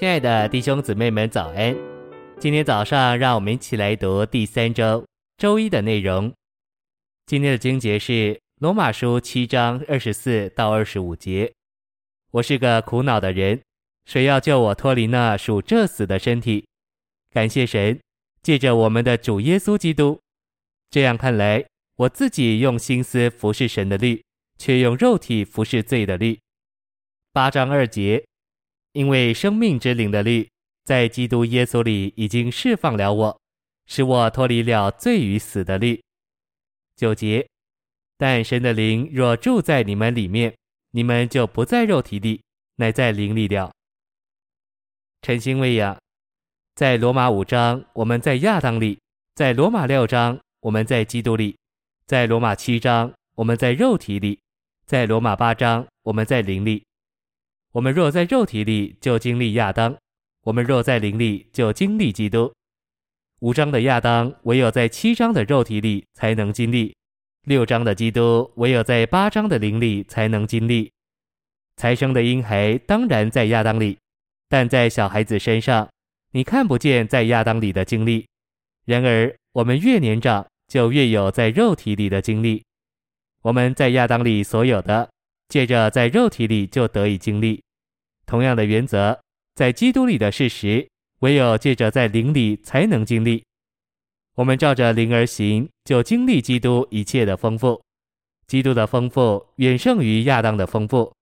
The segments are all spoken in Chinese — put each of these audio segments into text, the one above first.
亲爱的弟兄姊妹们，早安！今天早上，让我们一起来读第三周周一的内容。今天的经节是罗马书七章二十四到二十五节。我是个苦恼的人，谁要救我脱离那属这死的身体？感谢神，借着我们的主耶稣基督。这样看来，我自己用心思服侍神的律，却用肉体服侍罪的律。八章二节。因为生命之灵的律在基督耶稣里已经释放了我，使我脱离了罪与死的律。九节，但神的灵若住在你们里面，你们就不在肉体里，乃在灵里了。晨星喂养，在罗马五章我们在亚当里，在罗马六章我们在基督里，在罗马七章我们在肉体里，在罗马八章我们在灵里。我们若在肉体里，就经历亚当；我们若在灵里，就经历基督。五章的亚当，唯有在七章的肉体里才能经历；六章的基督，唯有在八章的灵里才能经历。才生的婴孩当然在亚当里，但在小孩子身上，你看不见在亚当里的经历。然而，我们越年长，就越有在肉体里的经历。我们在亚当里所有的。借着在肉体里就得以经历，同样的原则，在基督里的事实，唯有借着在灵里才能经历。我们照着灵而行，就经历基督一切的丰富。基督的丰富远胜于亚当的丰富，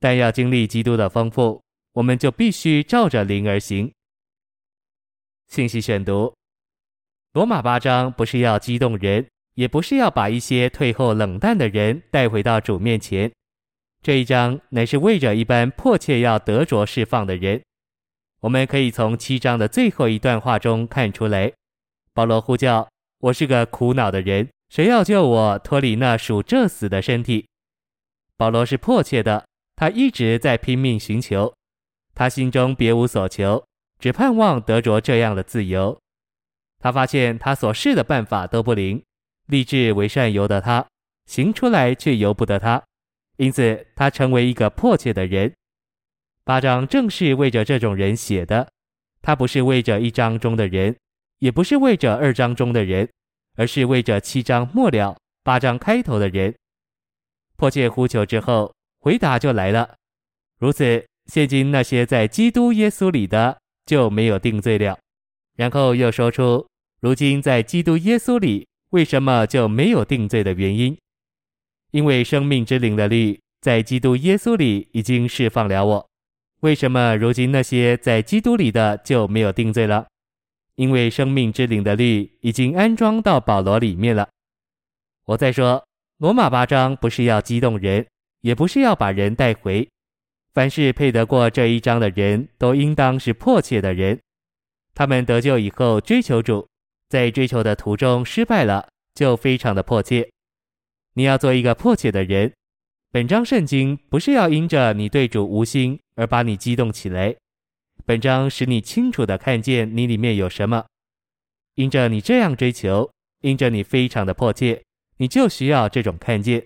但要经历基督的丰富，我们就必须照着灵而行。信息选读：罗马八章不是要激动人，也不是要把一些退后冷淡的人带回到主面前。这一章乃是为着一般迫切要得着释放的人。我们可以从七章的最后一段话中看出来，保罗呼叫：“我是个苦恼的人，谁要救我脱离那属这死的身体？”保罗是迫切的，他一直在拼命寻求，他心中别无所求，只盼望得着这样的自由。他发现他所试的办法都不灵，立志为善由得他，行出来却由不得他。因此，他成为一个迫切的人。八章正是为着这种人写的，他不是为着一章中的人，也不是为着二章中的人，而是为着七章末了、八章开头的人。迫切呼求之后，回答就来了。如此，现今那些在基督耶稣里的就没有定罪了。然后又说出，如今在基督耶稣里，为什么就没有定罪的原因。因为生命之灵的律在基督耶稣里已经释放了我，为什么如今那些在基督里的就没有定罪了？因为生命之灵的律已经安装到保罗里面了。我再说，罗马八章不是要激动人，也不是要把人带回。凡是配得过这一章的人都应当是迫切的人。他们得救以后追求主，在追求的途中失败了，就非常的迫切。你要做一个迫切的人。本章圣经不是要因着你对主无心而把你激动起来，本章使你清楚的看见你里面有什么。因着你这样追求，因着你非常的迫切，你就需要这种看见。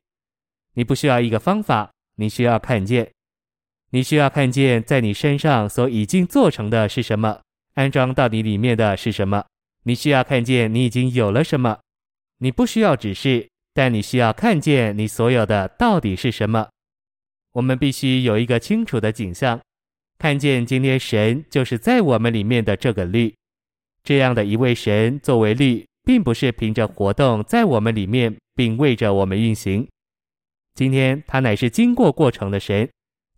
你不需要一个方法，你需要看见。你需要看见在你身上所已经做成的是什么，安装到你里面的是什么。你需要看见你已经有了什么。你不需要指示。但你需要看见你所有的到底是什么？我们必须有一个清楚的景象，看见今天神就是在我们里面的这个律，这样的一位神作为律，并不是凭着活动在我们里面，并为着我们运行。今天他乃是经过过程的神，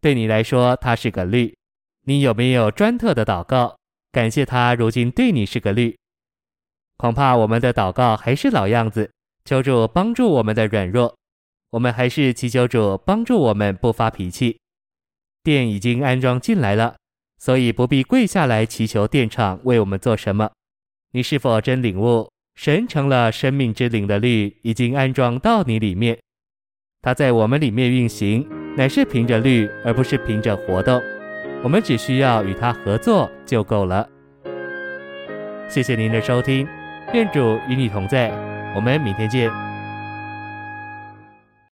对你来说他是个律。你有没有专特的祷告，感谢他如今对你是个律？恐怕我们的祷告还是老样子。求主帮助我们的软弱，我们还是祈求主帮助我们不发脾气。电已经安装进来了，所以不必跪下来祈求电厂为我们做什么。你是否真领悟，神成了生命之灵的律已经安装到你里面？它在我们里面运行，乃是凭着律，而不是凭着活动。我们只需要与他合作就够了。谢谢您的收听，愿主与你同在。我们明天见。